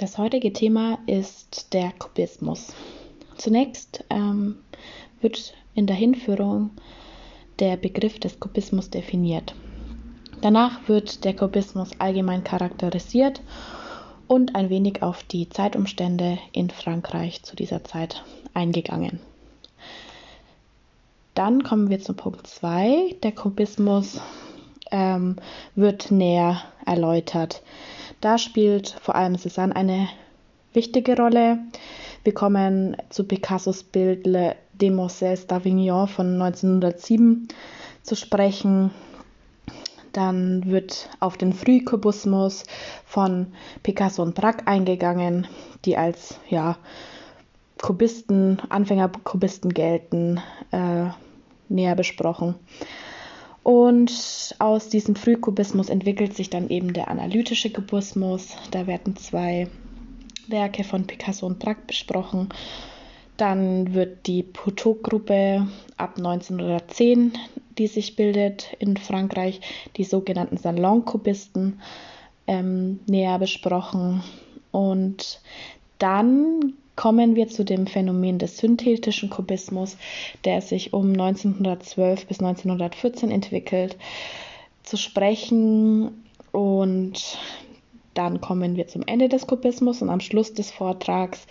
Das heutige Thema ist der Kubismus. Zunächst ähm, wird in der Hinführung der Begriff des Kubismus definiert. Danach wird der Kubismus allgemein charakterisiert und ein wenig auf die Zeitumstände in Frankreich zu dieser Zeit eingegangen. Dann kommen wir zum Punkt 2. Der Kubismus ähm, wird näher erläutert. Da spielt vor allem Cézanne eine wichtige Rolle. Wir kommen zu Picassos Bild Le Demoiselles d'Avignon von 1907 zu sprechen. Dann wird auf den Frühkubismus von Picasso und Braque eingegangen, die als ja, Kubisten, Anfängerkubisten gelten, äh, näher besprochen. Und aus diesem Frühkubismus entwickelt sich dann eben der analytische Kubismus. Da werden zwei Werke von Picasso und Braque besprochen. Dann wird die Poteau-Gruppe ab 1910, die sich bildet in Frankreich, die sogenannten Salon-Kubisten, ähm, näher besprochen. Und dann kommen wir zu dem Phänomen des synthetischen Kubismus, der sich um 1912 bis 1914 entwickelt, zu sprechen. Und dann kommen wir zum Ende des Kubismus und am Schluss des Vortrags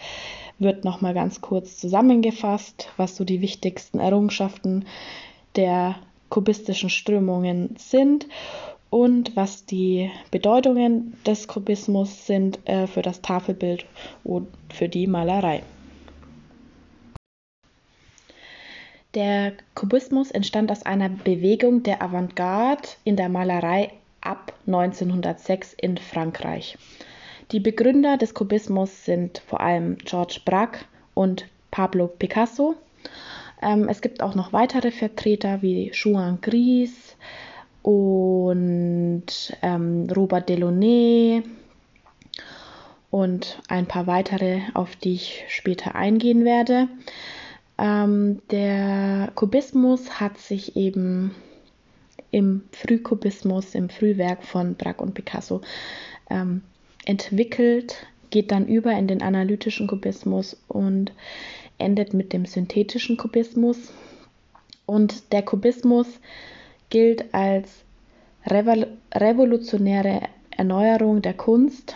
wird nochmal ganz kurz zusammengefasst, was so die wichtigsten Errungenschaften der kubistischen Strömungen sind und was die Bedeutungen des Kubismus sind äh, für das Tafelbild und für die Malerei. Der Kubismus entstand aus einer Bewegung der Avantgarde in der Malerei ab 1906 in Frankreich. Die Begründer des Kubismus sind vor allem Georges Braque und Pablo Picasso. Ähm, es gibt auch noch weitere Vertreter wie Juan Gris, und ähm, Robert Delaunay und ein paar weitere, auf die ich später eingehen werde. Ähm, der Kubismus hat sich eben im Frühkubismus, im Frühwerk von Braque und Picasso ähm, entwickelt, geht dann über in den analytischen Kubismus und endet mit dem synthetischen Kubismus. Und der Kubismus gilt als revolutionäre Erneuerung der Kunst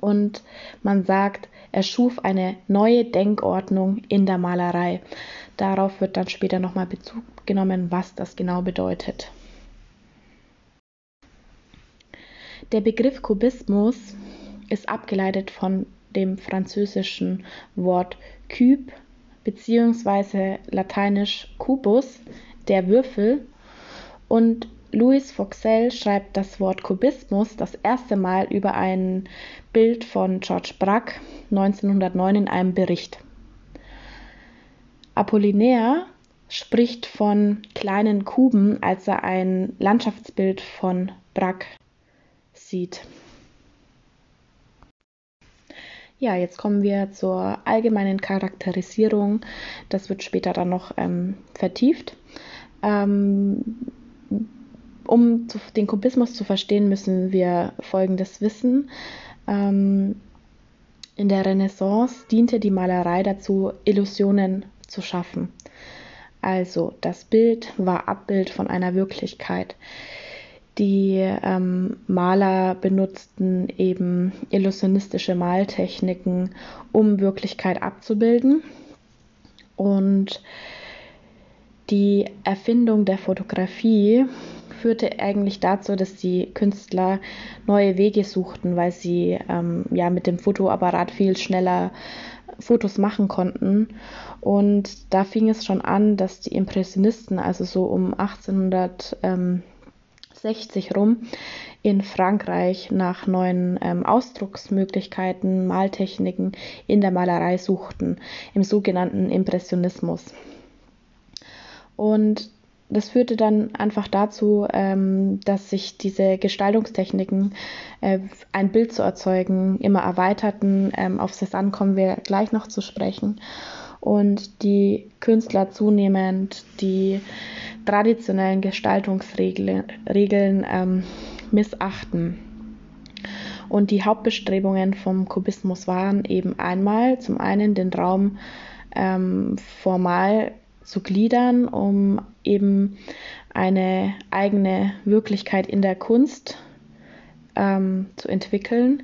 und man sagt, er schuf eine neue Denkordnung in der Malerei. Darauf wird dann später nochmal Bezug genommen, was das genau bedeutet. Der Begriff Kubismus ist abgeleitet von dem französischen Wort Cube bzw. lateinisch Cubus, der Würfel, und Louis Vauxhall schreibt das Wort Kubismus das erste Mal über ein Bild von George Braque 1909 in einem Bericht. Apollinaire spricht von kleinen Kuben, als er ein Landschaftsbild von Braque sieht. Ja, jetzt kommen wir zur allgemeinen Charakterisierung. Das wird später dann noch ähm, vertieft. Ähm, um zu, den Kubismus zu verstehen, müssen wir Folgendes wissen. Ähm, in der Renaissance diente die Malerei dazu, Illusionen zu schaffen. Also das Bild war Abbild von einer Wirklichkeit. Die ähm, Maler benutzten eben illusionistische Maltechniken, um Wirklichkeit abzubilden. Und die Erfindung der Fotografie führte eigentlich dazu, dass die Künstler neue Wege suchten, weil sie ähm, ja mit dem Fotoapparat viel schneller Fotos machen konnten. Und da fing es schon an, dass die Impressionisten, also so um 1860 rum, in Frankreich nach neuen ähm, Ausdrucksmöglichkeiten, Maltechniken in der Malerei suchten, im sogenannten Impressionismus. Und das führte dann einfach dazu, ähm, dass sich diese Gestaltungstechniken, äh, ein Bild zu erzeugen, immer erweiterten. Ähm, auf Cézanne kommen wir gleich noch zu sprechen. Und die Künstler zunehmend die traditionellen Gestaltungsregeln ähm, missachten. Und die Hauptbestrebungen vom Kubismus waren eben einmal zum einen den Raum ähm, formal zu gliedern, um eben eine eigene Wirklichkeit in der Kunst ähm, zu entwickeln.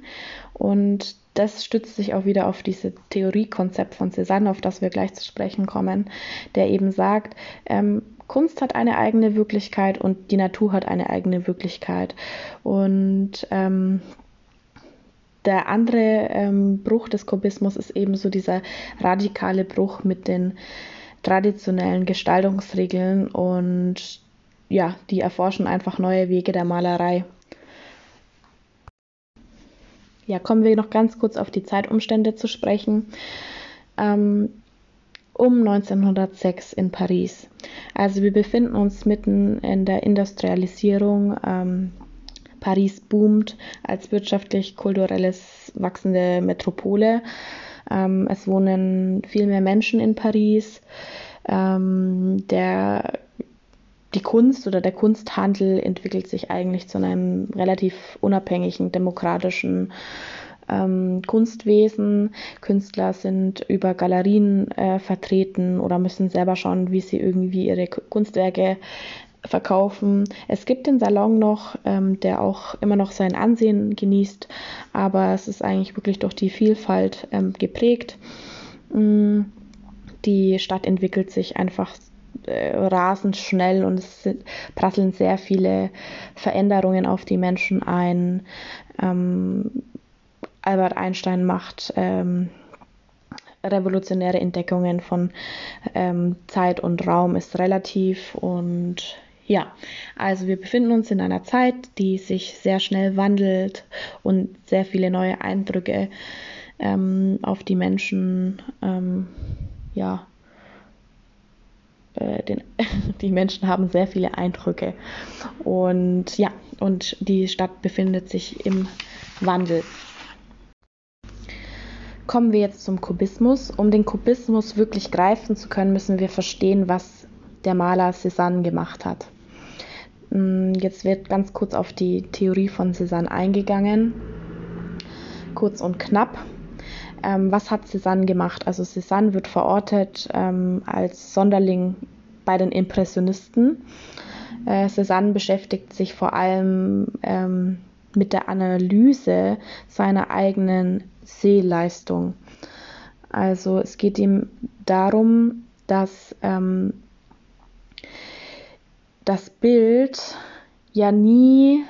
Und das stützt sich auch wieder auf dieses Theoriekonzept von Cézanne, auf das wir gleich zu sprechen kommen, der eben sagt, ähm, Kunst hat eine eigene Wirklichkeit und die Natur hat eine eigene Wirklichkeit. Und ähm, der andere ähm, Bruch des Kubismus ist eben so dieser radikale Bruch mit den traditionellen Gestaltungsregeln und ja, die erforschen einfach neue Wege der Malerei. Ja, kommen wir noch ganz kurz auf die Zeitumstände zu sprechen. Ähm, um 1906 in Paris. Also wir befinden uns mitten in der Industrialisierung. Ähm, Paris boomt als wirtschaftlich-kulturelles wachsende Metropole. Ähm, es wohnen viel mehr Menschen in Paris. Ähm, der, die Kunst oder der Kunsthandel entwickelt sich eigentlich zu einem relativ unabhängigen, demokratischen ähm, Kunstwesen. Künstler sind über Galerien äh, vertreten oder müssen selber schauen, wie sie irgendwie ihre Kunstwerke verkaufen. Es gibt den Salon noch, ähm, der auch immer noch sein Ansehen genießt, aber es ist eigentlich wirklich durch die Vielfalt ähm, geprägt. Mm, die Stadt entwickelt sich einfach äh, rasend schnell und es sind, prasseln sehr viele Veränderungen auf die Menschen ein. Ähm, Albert Einstein macht ähm, revolutionäre Entdeckungen von ähm, Zeit und Raum ist relativ und ja, also wir befinden uns in einer Zeit, die sich sehr schnell wandelt und sehr viele neue Eindrücke ähm, auf die Menschen, ähm, ja, äh, den, die Menschen haben sehr viele Eindrücke und ja, und die Stadt befindet sich im Wandel. Kommen wir jetzt zum Kubismus. Um den Kubismus wirklich greifen zu können, müssen wir verstehen, was der Maler Cézanne gemacht hat. Mm, jetzt wird ganz kurz auf die Theorie von Cézanne eingegangen. Kurz und knapp. Ähm, was hat Cézanne gemacht? Also Cézanne wird verortet ähm, als Sonderling bei den Impressionisten. Äh, Cézanne beschäftigt sich vor allem ähm, mit der Analyse seiner eigenen Sehleistung. Also es geht ihm darum, dass ähm, das Bild ja nie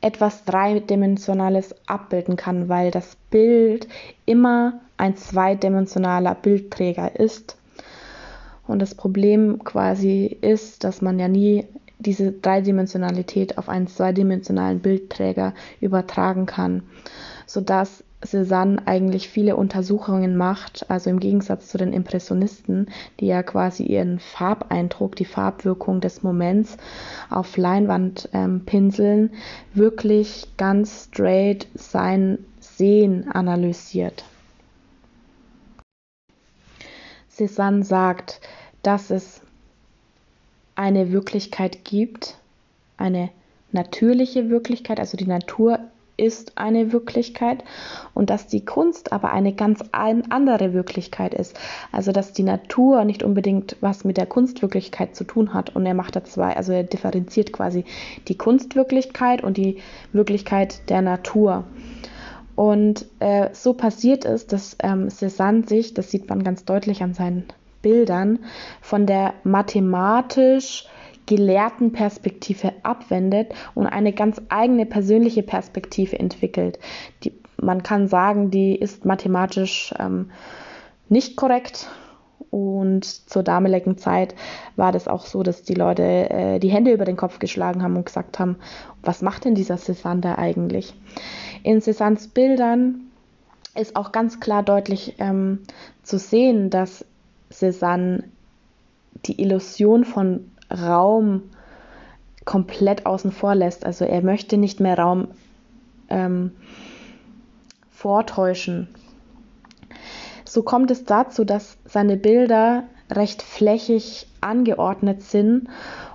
etwas Dreidimensionales abbilden kann, weil das Bild immer ein zweidimensionaler Bildträger ist. Und das Problem quasi ist, dass man ja nie diese Dreidimensionalität auf einen zweidimensionalen Bildträger übertragen kann, sodass Cézanne eigentlich viele Untersuchungen macht, also im Gegensatz zu den Impressionisten, die ja quasi ihren Farbeindruck, die Farbwirkung des Moments auf Leinwand ähm, pinseln, wirklich ganz straight sein Sehen analysiert. Cézanne sagt, dass es eine Wirklichkeit gibt, eine natürliche Wirklichkeit, also die Natur ist eine Wirklichkeit und dass die Kunst aber eine ganz andere Wirklichkeit ist. Also dass die Natur nicht unbedingt was mit der Kunstwirklichkeit zu tun hat. Und er macht da zwei, also er differenziert quasi die Kunstwirklichkeit und die Wirklichkeit der Natur. Und äh, so passiert es, dass ähm, Cézanne sich, das sieht man ganz deutlich an seinen Bildern, von der mathematisch gelehrten Perspektive abwendet und eine ganz eigene persönliche Perspektive entwickelt. Die, man kann sagen, die ist mathematisch ähm, nicht korrekt. Und zur damaligen Zeit war das auch so, dass die Leute äh, die Hände über den Kopf geschlagen haben und gesagt haben, was macht denn dieser Cézanne da eigentlich? In Cézannes Bildern ist auch ganz klar deutlich ähm, zu sehen, dass Cézanne die Illusion von Raum komplett außen vor lässt. Also er möchte nicht mehr Raum ähm, vortäuschen. So kommt es dazu, dass seine Bilder recht flächig angeordnet sind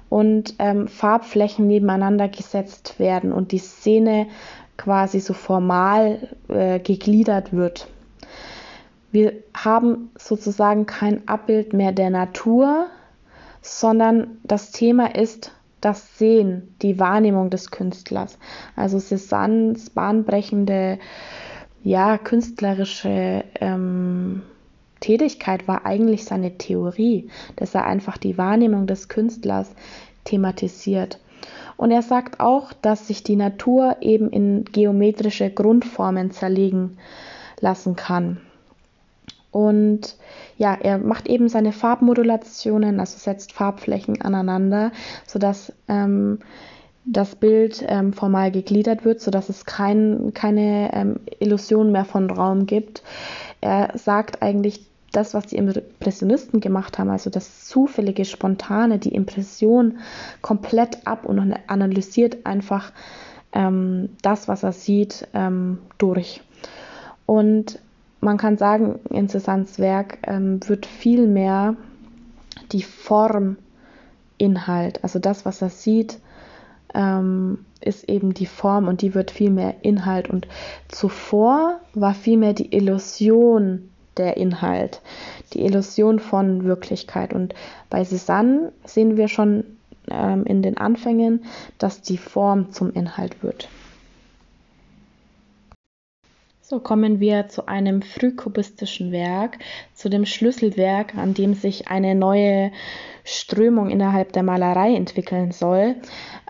und ähm, Farbflächen nebeneinander gesetzt werden und die Szene quasi so formal äh, gegliedert wird. Wir haben sozusagen kein Abbild mehr der Natur, sondern das Thema ist das Sehen, die Wahrnehmung des Künstlers. Also Cézannes bahnbrechende, ja, künstlerische ähm, Tätigkeit war eigentlich seine Theorie, dass er einfach die Wahrnehmung des Künstlers thematisiert. Und er sagt auch, dass sich die Natur eben in geometrische Grundformen zerlegen lassen kann. Und ja, er macht eben seine Farbmodulationen, also setzt Farbflächen aneinander, sodass ähm, das Bild ähm, formal gegliedert wird, sodass es kein, keine ähm, Illusion mehr von Raum gibt. Er sagt eigentlich, das, was die Impressionisten gemacht haben, also das zufällige, spontane, die Impression komplett ab und analysiert einfach ähm, das, was er sieht, ähm, durch. Und man kann sagen, in Cézannes Werk ähm, wird viel mehr die Form Inhalt, also das, was er sieht, ähm, ist eben die Form und die wird viel mehr Inhalt. Und zuvor war vielmehr die Illusion der Inhalt, die Illusion von Wirklichkeit. Und bei Cézanne sehen wir schon ähm, in den Anfängen, dass die Form zum Inhalt wird. So kommen wir zu einem frühkubistischen Werk, zu dem Schlüsselwerk, an dem sich eine neue Strömung innerhalb der Malerei entwickeln soll.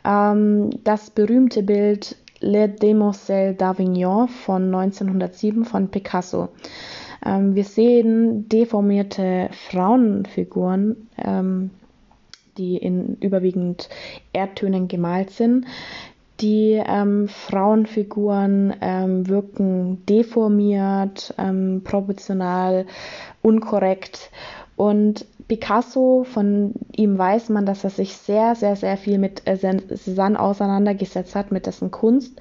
Ähm, das berühmte Bild Le Demoiselle d'Avignon von 1907 von Picasso. Ähm, wir sehen deformierte Frauenfiguren, ähm, die in überwiegend Erdtönen gemalt sind. Die ähm, Frauenfiguren ähm, wirken deformiert, ähm, proportional, unkorrekt. Und Picasso, von ihm weiß man, dass er sich sehr, sehr, sehr viel mit äh, Cézanne auseinandergesetzt hat, mit dessen Kunst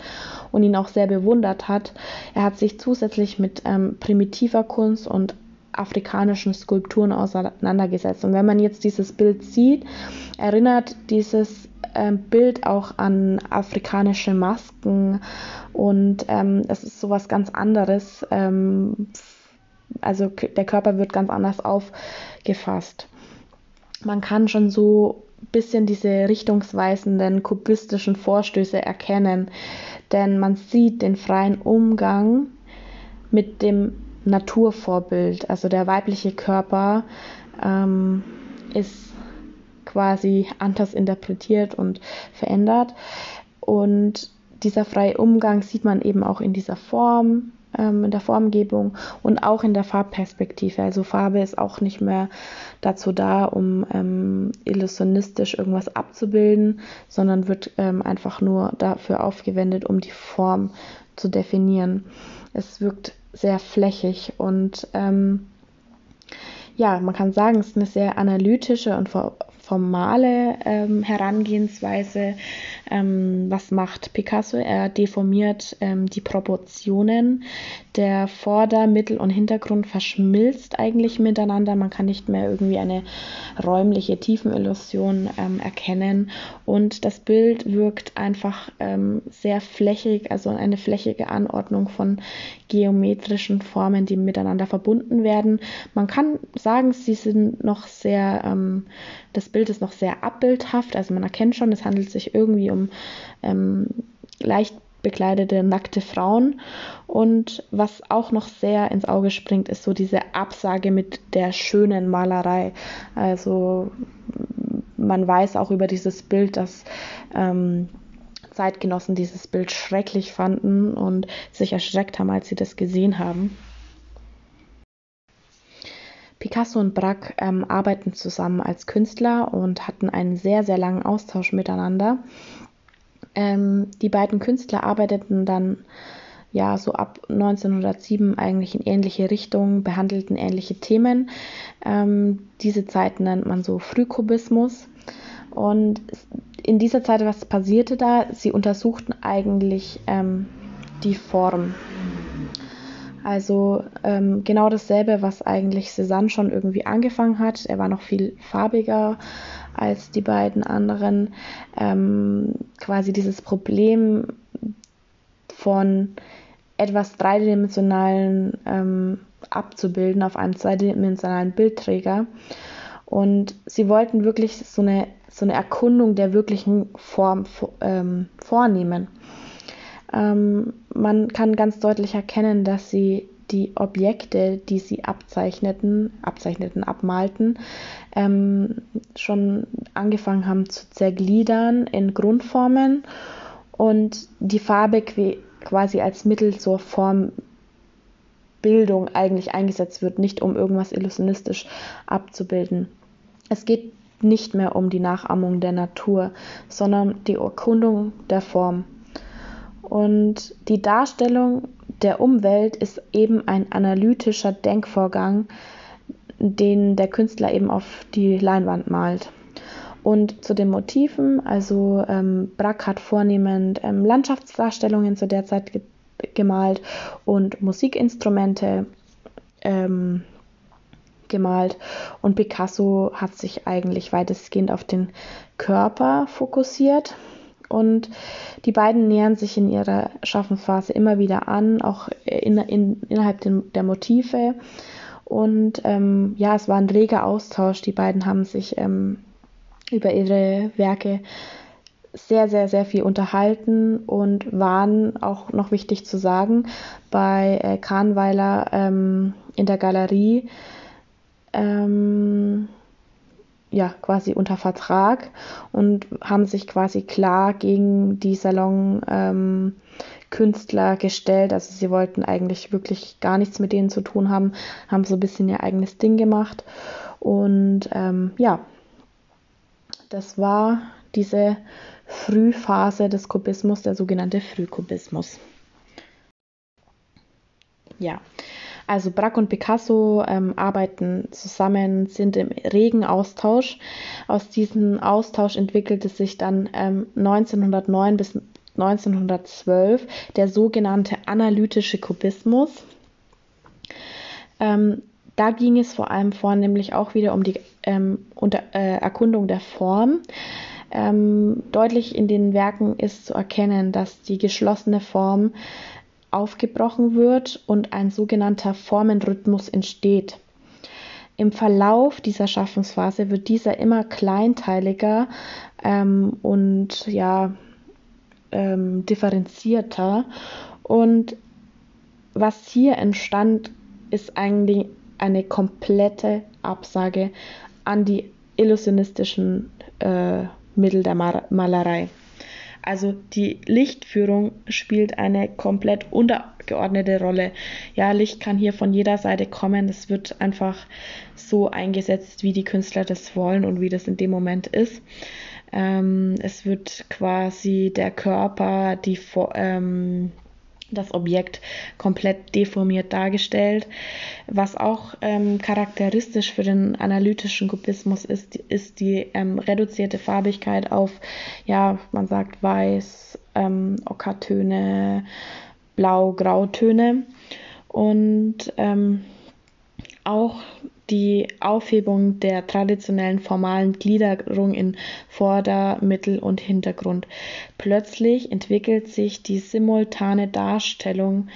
und ihn auch sehr bewundert hat. Er hat sich zusätzlich mit ähm, primitiver Kunst und afrikanischen Skulpturen auseinandergesetzt. Und wenn man jetzt dieses Bild sieht, erinnert dieses ähm, Bild auch an afrikanische Masken und ähm, es ist sowas ganz anderes. Ähm, also der Körper wird ganz anders aufgefasst. Man kann schon so ein bisschen diese richtungsweisenden kubistischen Vorstöße erkennen, denn man sieht den freien Umgang mit dem Naturvorbild. Also der weibliche Körper ähm, ist quasi anders interpretiert und verändert. Und dieser freie Umgang sieht man eben auch in dieser Form, ähm, in der Formgebung und auch in der Farbperspektive. Also Farbe ist auch nicht mehr dazu da, um ähm, illusionistisch irgendwas abzubilden, sondern wird ähm, einfach nur dafür aufgewendet, um die Form zu definieren. Es wirkt sehr flächig und ähm, ja, man kann sagen, es ist eine sehr analytische und formale ähm, Herangehensweise. Ähm, was macht Picasso? Er deformiert ähm, die Proportionen. Der Vorder-, Mittel- und Hintergrund verschmilzt eigentlich miteinander. Man kann nicht mehr irgendwie eine räumliche Tiefenillusion ähm, erkennen. Und das Bild wirkt einfach ähm, sehr flächig, also eine flächige Anordnung von geometrischen Formen, die miteinander verbunden werden. Man kann sagen, sie sind noch sehr, ähm, das Bild ist noch sehr abbildhaft, also man erkennt schon, es handelt sich irgendwie um ähm, leicht bekleidete nackte Frauen. Und was auch noch sehr ins Auge springt, ist so diese Absage mit der schönen Malerei. Also man weiß auch über dieses Bild, dass ähm, Zeitgenossen dieses Bild schrecklich fanden und sich erschreckt haben, als sie das gesehen haben. Picasso und Braque ähm, arbeiten zusammen als Künstler und hatten einen sehr, sehr langen Austausch miteinander. Ähm, die beiden Künstler arbeiteten dann ja so ab 1907 eigentlich in ähnliche Richtungen, behandelten ähnliche Themen. Ähm, diese Zeit nennt man so Frühkubismus. Und in dieser Zeit, was passierte da? Sie untersuchten eigentlich ähm, die Form. Also ähm, genau dasselbe, was eigentlich Cézanne schon irgendwie angefangen hat. Er war noch viel farbiger als die beiden anderen. Ähm, quasi dieses Problem von etwas dreidimensionalen ähm, abzubilden auf einem zweidimensionalen Bildträger. Und sie wollten wirklich so eine, so eine Erkundung der wirklichen Form ähm, vornehmen. Ähm, man kann ganz deutlich erkennen, dass sie die Objekte, die sie abzeichneten, abzeichneten, abmalten, ähm, schon angefangen haben zu zergliedern in Grundformen und die Farbe quasi als Mittel zur Formbildung eigentlich eingesetzt wird, nicht um irgendwas illusionistisch abzubilden. Es geht nicht mehr um die Nachahmung der Natur, sondern die Erkundung der Form. Und die Darstellung der Umwelt ist eben ein analytischer Denkvorgang, den der Künstler eben auf die Leinwand malt. Und zu den Motiven, also ähm, Brack hat vornehmend ähm, Landschaftsdarstellungen zu der Zeit ge gemalt und Musikinstrumente ähm, gemalt. Und Picasso hat sich eigentlich weitestgehend auf den Körper fokussiert. Und die beiden nähern sich in ihrer Schaffensphase immer wieder an, auch in, in, innerhalb der Motive. Und ähm, ja, es war ein reger Austausch. Die beiden haben sich ähm, über ihre Werke sehr, sehr, sehr viel unterhalten und waren auch noch wichtig zu sagen bei äh, Kahnweiler ähm, in der Galerie ähm, ja quasi unter Vertrag und haben sich quasi klar gegen die Salon ähm, gestellt. Also sie wollten eigentlich wirklich gar nichts mit denen zu tun haben, haben so ein bisschen ihr eigenes Ding gemacht. Und ähm, ja, das war diese Frühphase des Kubismus, der sogenannte Frühkubismus. Ja, also Braque und Picasso ähm, arbeiten zusammen, sind im regen Austausch. Aus diesem Austausch entwickelte sich dann ähm, 1909 bis 1912 der sogenannte analytische Kubismus. Ähm, da ging es vor allem vornehmlich auch wieder um die ähm, unter, äh, Erkundung der Form. Ähm, deutlich in den Werken ist zu erkennen, dass die geschlossene Form aufgebrochen wird und ein sogenannter Formenrhythmus entsteht. Im Verlauf dieser Schaffensphase wird dieser immer kleinteiliger ähm, und ja, ähm, differenzierter. Und was hier entstand, ist eigentlich eine komplette Absage an die illusionistischen äh, Mittel der Malerei. Also die Lichtführung spielt eine komplett untergeordnete Rolle. Ja, Licht kann hier von jeder Seite kommen. Es wird einfach so eingesetzt, wie die Künstler das wollen und wie das in dem Moment ist. Ähm, es wird quasi der Körper, die ähm, das Objekt komplett deformiert dargestellt. Was auch ähm, charakteristisch für den analytischen Kubismus ist, ist die ähm, reduzierte Farbigkeit auf, ja, man sagt Weiß, ähm, Ockertöne, Blau, Grautöne. Und ähm, auch die Aufhebung der traditionellen formalen Gliederung in Vorder-, Mittel- und Hintergrund. Plötzlich entwickelt sich die simultane Darstellung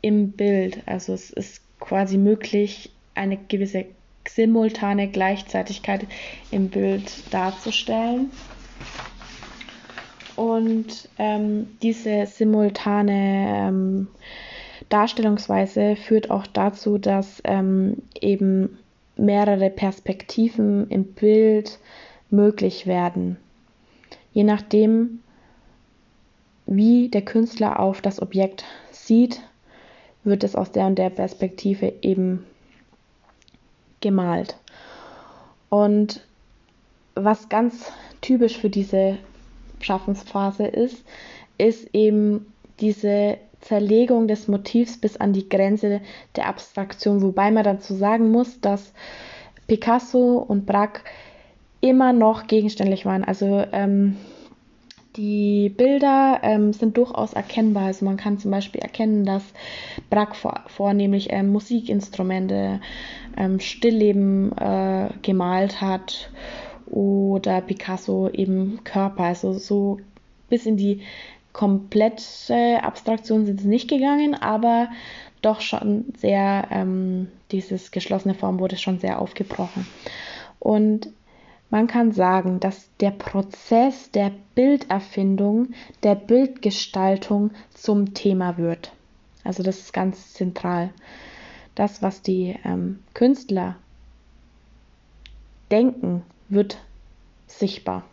im Bild. Also es ist quasi möglich, eine gewisse simultane Gleichzeitigkeit im Bild darzustellen. Und ähm, diese simultane ähm, Darstellungsweise führt auch dazu, dass ähm, eben mehrere Perspektiven im Bild möglich werden. Je nachdem, wie der Künstler auf das Objekt sieht, wird es aus der und der Perspektive eben gemalt. Und was ganz typisch für diese Schaffensphase ist, ist eben diese Zerlegung des Motivs bis an die Grenze der Abstraktion, wobei man dazu sagen muss, dass Picasso und Braque immer noch gegenständlich waren. Also ähm, die Bilder ähm, sind durchaus erkennbar. Also man kann zum Beispiel erkennen, dass Braque vor, vornehmlich ähm, Musikinstrumente, ähm, Stillleben äh, gemalt hat oder Picasso eben Körper. Also so bis in die komplette Abstraktion sind sie nicht gegangen, aber doch schon sehr, ähm, dieses geschlossene Form wurde schon sehr aufgebrochen. Und man kann sagen, dass der Prozess der Bilderfindung, der Bildgestaltung zum Thema wird. Also das ist ganz zentral. Das, was die ähm, Künstler denken, wird sichtbar.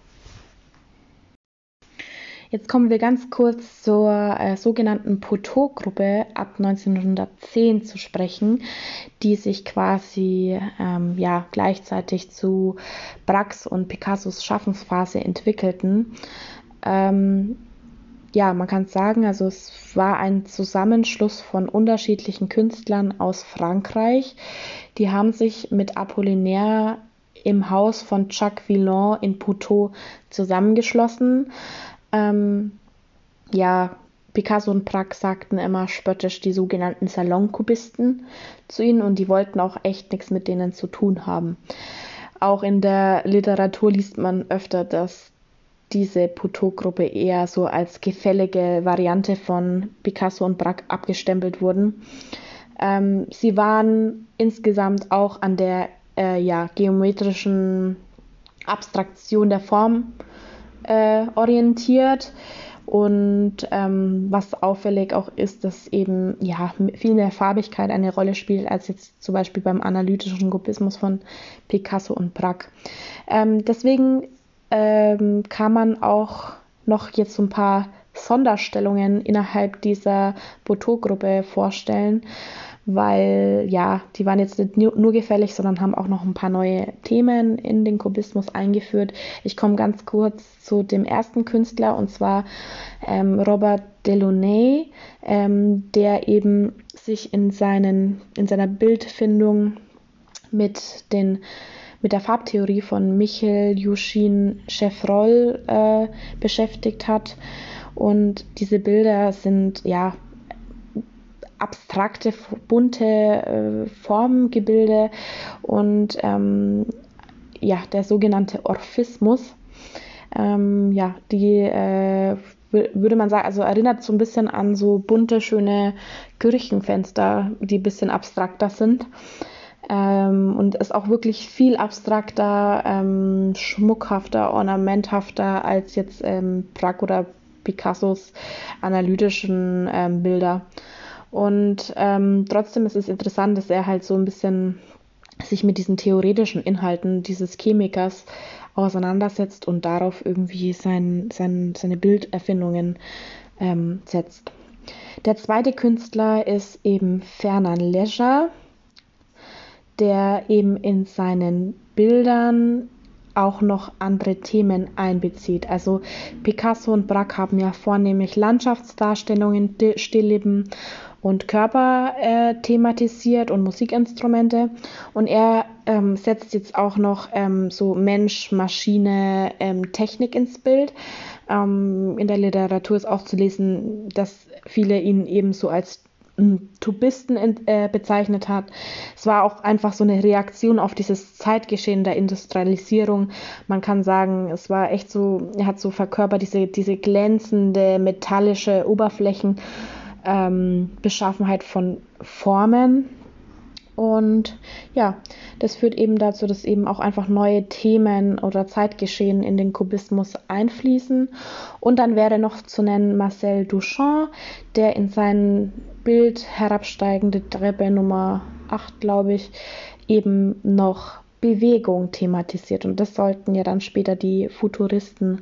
Jetzt kommen wir ganz kurz zur äh, sogenannten Poteau-Gruppe ab 1910 zu sprechen, die sich quasi ähm, ja, gleichzeitig zu Brax und Picassos Schaffensphase entwickelten. Ähm, ja, man kann sagen, also es war ein Zusammenschluss von unterschiedlichen Künstlern aus Frankreich. Die haben sich mit Apollinaire im Haus von Jacques Villon in Poteau zusammengeschlossen. Ähm, ja, Picasso und Prag sagten immer spöttisch die sogenannten Salonkubisten zu ihnen und die wollten auch echt nichts mit denen zu tun haben. Auch in der Literatur liest man öfter, dass diese Poteau-Gruppe eher so als gefällige Variante von Picasso und Braque abgestempelt wurden. Ähm, sie waren insgesamt auch an der äh, ja, geometrischen Abstraktion der Form äh, orientiert. Und ähm, was auffällig auch ist, dass eben ja viel mehr Farbigkeit eine Rolle spielt als jetzt zum Beispiel beim analytischen Kubismus von Picasso und Braque. Ähm, deswegen ähm, kann man auch noch jetzt so ein paar Sonderstellungen innerhalb dieser Boto-Gruppe vorstellen weil ja, die waren jetzt nicht nur gefällig, sondern haben auch noch ein paar neue Themen in den Kubismus eingeführt. Ich komme ganz kurz zu dem ersten Künstler und zwar ähm, Robert Delaunay, ähm, der eben sich in, seinen, in seiner Bildfindung mit den mit der Farbtheorie von Michel Yushin Chevreul äh, beschäftigt hat. Und diese Bilder sind ja abstrakte, bunte äh, Formgebilde und ähm, ja, der sogenannte Orphismus. Ähm, ja, die äh, würde man sagen, also erinnert so ein bisschen an so bunte, schöne Kirchenfenster, die ein bisschen abstrakter sind. Ähm, und ist auch wirklich viel abstrakter, ähm, schmuckhafter, ornamenthafter als jetzt ähm, Prag oder Picassos analytischen ähm, Bilder. Und ähm, trotzdem ist es interessant, dass er halt so ein bisschen sich mit diesen theoretischen Inhalten dieses Chemikers auseinandersetzt und darauf irgendwie sein, sein, seine Bilderfindungen ähm, setzt. Der zweite Künstler ist eben Fernand Leger, der eben in seinen Bildern auch noch andere Themen einbezieht. Also Picasso und Braque haben ja vornehmlich Landschaftsdarstellungen, Stillleben und Körper äh, thematisiert und Musikinstrumente. Und er ähm, setzt jetzt auch noch ähm, so Mensch, Maschine, ähm, Technik ins Bild. Ähm, in der Literatur ist auch zu lesen, dass viele ihn eben so als hm, Tubisten äh, bezeichnet hat. Es war auch einfach so eine Reaktion auf dieses Zeitgeschehen der Industrialisierung. Man kann sagen, es war echt so, er hat so verkörpert diese, diese glänzende metallische Oberflächen ähm, Beschaffenheit von Formen. Und ja, das führt eben dazu, dass eben auch einfach neue Themen oder Zeitgeschehen in den Kubismus einfließen. Und dann wäre noch zu nennen Marcel Duchamp, der in seinem Bild herabsteigende Treppe Nummer 8, glaube ich, eben noch Bewegung thematisiert. Und das sollten ja dann später die Futuristen,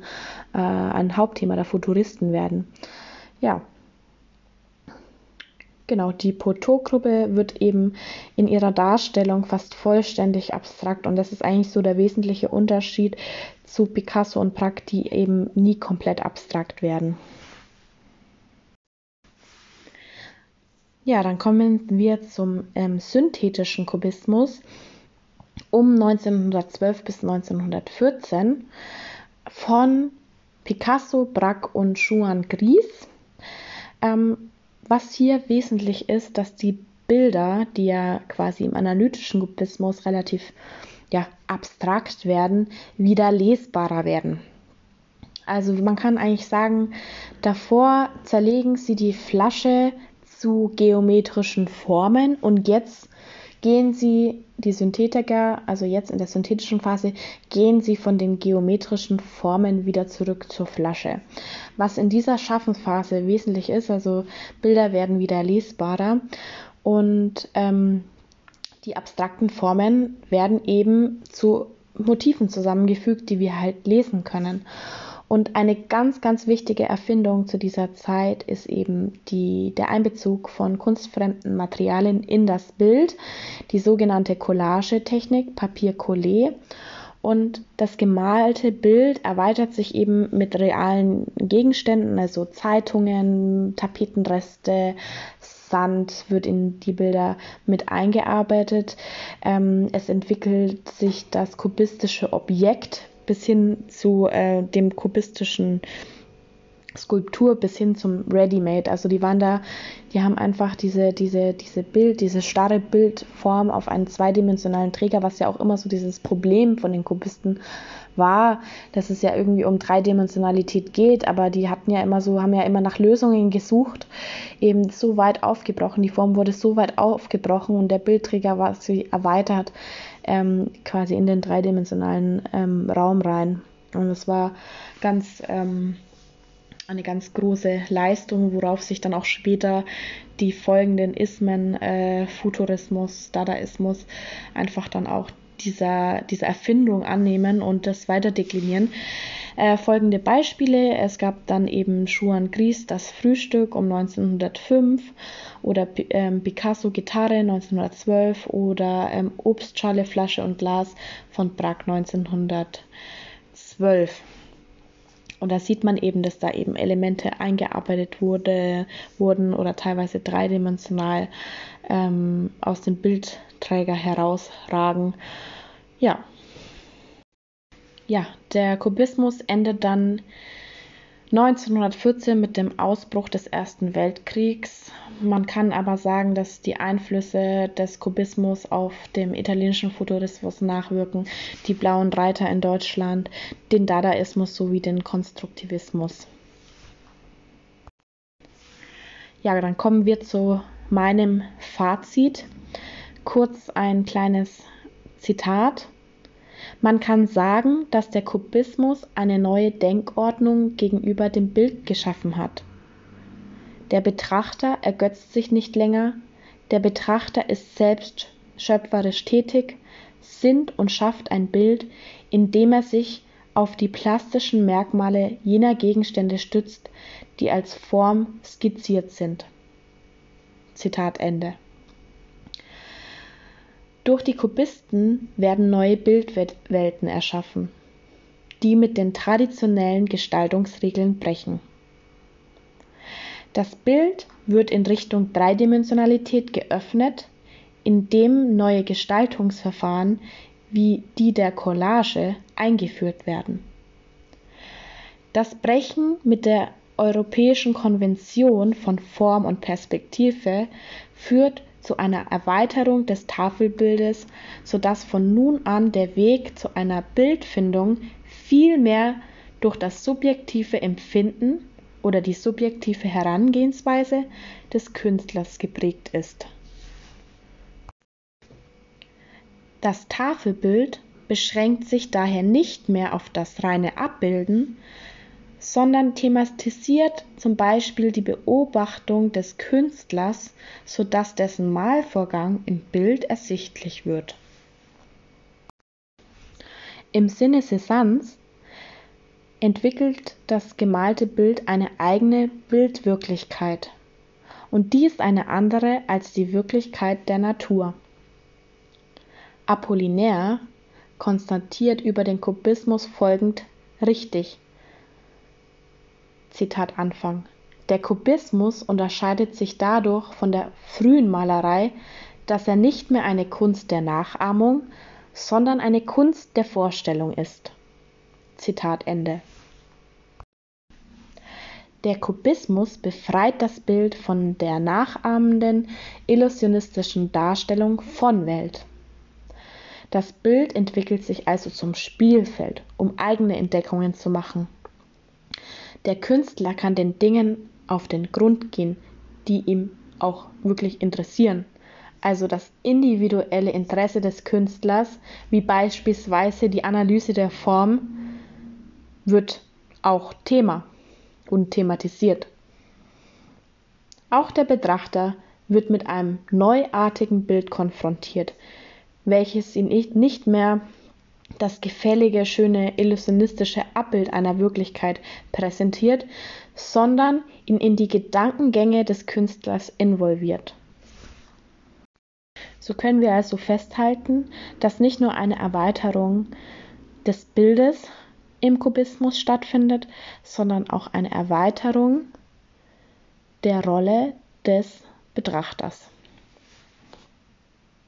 äh, ein Hauptthema der Futuristen werden. Ja, Genau, die Poteau-Gruppe wird eben in ihrer Darstellung fast vollständig abstrakt und das ist eigentlich so der wesentliche Unterschied zu Picasso und Braque, die eben nie komplett abstrakt werden. Ja, dann kommen wir zum ähm, synthetischen Kubismus um 1912 bis 1914 von Picasso, Braque und Juan Gris. Ähm, was hier wesentlich ist, dass die Bilder, die ja quasi im analytischen Kubismus relativ ja, abstrakt werden, wieder lesbarer werden. Also man kann eigentlich sagen, davor zerlegen sie die Flasche zu geometrischen Formen und jetzt gehen sie, die Synthetiker, also jetzt in der synthetischen Phase, gehen sie von den geometrischen Formen wieder zurück zur Flasche. Was in dieser Schaffensphase wesentlich ist, also Bilder werden wieder lesbarer und ähm, die abstrakten Formen werden eben zu Motiven zusammengefügt, die wir halt lesen können. Und eine ganz, ganz wichtige Erfindung zu dieser Zeit ist eben die, der Einbezug von kunstfremden Materialien in das Bild, die sogenannte Collage-Technik, Papier-Collé. Und das gemalte Bild erweitert sich eben mit realen Gegenständen, also Zeitungen, Tapetenreste, Sand wird in die Bilder mit eingearbeitet. Ähm, es entwickelt sich das kubistische Objekt bis hin zu äh, dem kubistischen Skulptur bis hin zum Ready-Made. Also die waren da, die haben einfach diese, diese, diese Bild, diese starre Bildform auf einen zweidimensionalen Träger, was ja auch immer so dieses Problem von den Kubisten war, dass es ja irgendwie um Dreidimensionalität geht, aber die hatten ja immer so, haben ja immer nach Lösungen gesucht, eben so weit aufgebrochen, die Form wurde so weit aufgebrochen und der Bildträger war so erweitert, ähm, quasi in den dreidimensionalen ähm, Raum rein. Und es war ganz ähm, eine ganz große Leistung, worauf sich dann auch später die folgenden Ismen, äh, Futurismus, Dadaismus, einfach dann auch dieser, dieser Erfindung annehmen und das weiter deklinieren. Äh, folgende Beispiele. Es gab dann eben Juan Gris, das Frühstück um 1905 oder ähm, Picasso Gitarre 1912 oder ähm, Obstschale, Flasche und Glas von Prag 1912. Und da sieht man eben, dass da eben Elemente eingearbeitet wurde, wurden oder teilweise dreidimensional ähm, aus dem Bildträger herausragen. Ja. Ja, der Kubismus endet dann 1914 mit dem Ausbruch des Ersten Weltkriegs. Man kann aber sagen, dass die Einflüsse des Kubismus auf dem italienischen Futurismus nachwirken, die blauen Reiter in Deutschland, den Dadaismus sowie den Konstruktivismus. Ja, dann kommen wir zu meinem Fazit. Kurz ein kleines Zitat. Man kann sagen, dass der Kubismus eine neue Denkordnung gegenüber dem Bild geschaffen hat. Der Betrachter ergötzt sich nicht länger, der Betrachter ist selbst schöpferisch tätig, sinnt und schafft ein Bild, indem er sich auf die plastischen Merkmale jener Gegenstände stützt, die als Form skizziert sind. Zitat Ende. Durch die Kubisten werden neue Bildwelten erschaffen, die mit den traditionellen Gestaltungsregeln brechen. Das Bild wird in Richtung Dreidimensionalität geöffnet, indem neue Gestaltungsverfahren wie die der Collage eingeführt werden. Das Brechen mit der Europäischen Konvention von Form und Perspektive führt zu einer Erweiterung des Tafelbildes, sodass von nun an der Weg zu einer Bildfindung viel mehr durch das subjektive Empfinden oder die subjektive Herangehensweise des Künstlers geprägt ist. Das Tafelbild beschränkt sich daher nicht mehr auf das reine Abbilden, sondern thematisiert zum Beispiel die Beobachtung des Künstlers, sodass dessen Malvorgang im Bild ersichtlich wird. Im Sinne Cézannes entwickelt das gemalte Bild eine eigene Bildwirklichkeit, und die ist eine andere als die Wirklichkeit der Natur. Apollinaire konstatiert über den Kubismus folgend richtig Zitat Anfang. Der Kubismus unterscheidet sich dadurch von der frühen Malerei, dass er nicht mehr eine Kunst der Nachahmung, sondern eine Kunst der Vorstellung ist. Zitat Ende. Der Kubismus befreit das Bild von der nachahmenden, illusionistischen Darstellung von Welt. Das Bild entwickelt sich also zum Spielfeld, um eigene Entdeckungen zu machen. Der Künstler kann den Dingen auf den Grund gehen, die ihm auch wirklich interessieren. Also das individuelle Interesse des Künstlers, wie beispielsweise die Analyse der Form, wird auch Thema und thematisiert. Auch der Betrachter wird mit einem neuartigen Bild konfrontiert, welches ihn nicht mehr das gefällige, schöne, illusionistische Abbild einer Wirklichkeit präsentiert, sondern ihn in die Gedankengänge des Künstlers involviert. So können wir also festhalten, dass nicht nur eine Erweiterung des Bildes im Kubismus stattfindet, sondern auch eine Erweiterung der Rolle des Betrachters.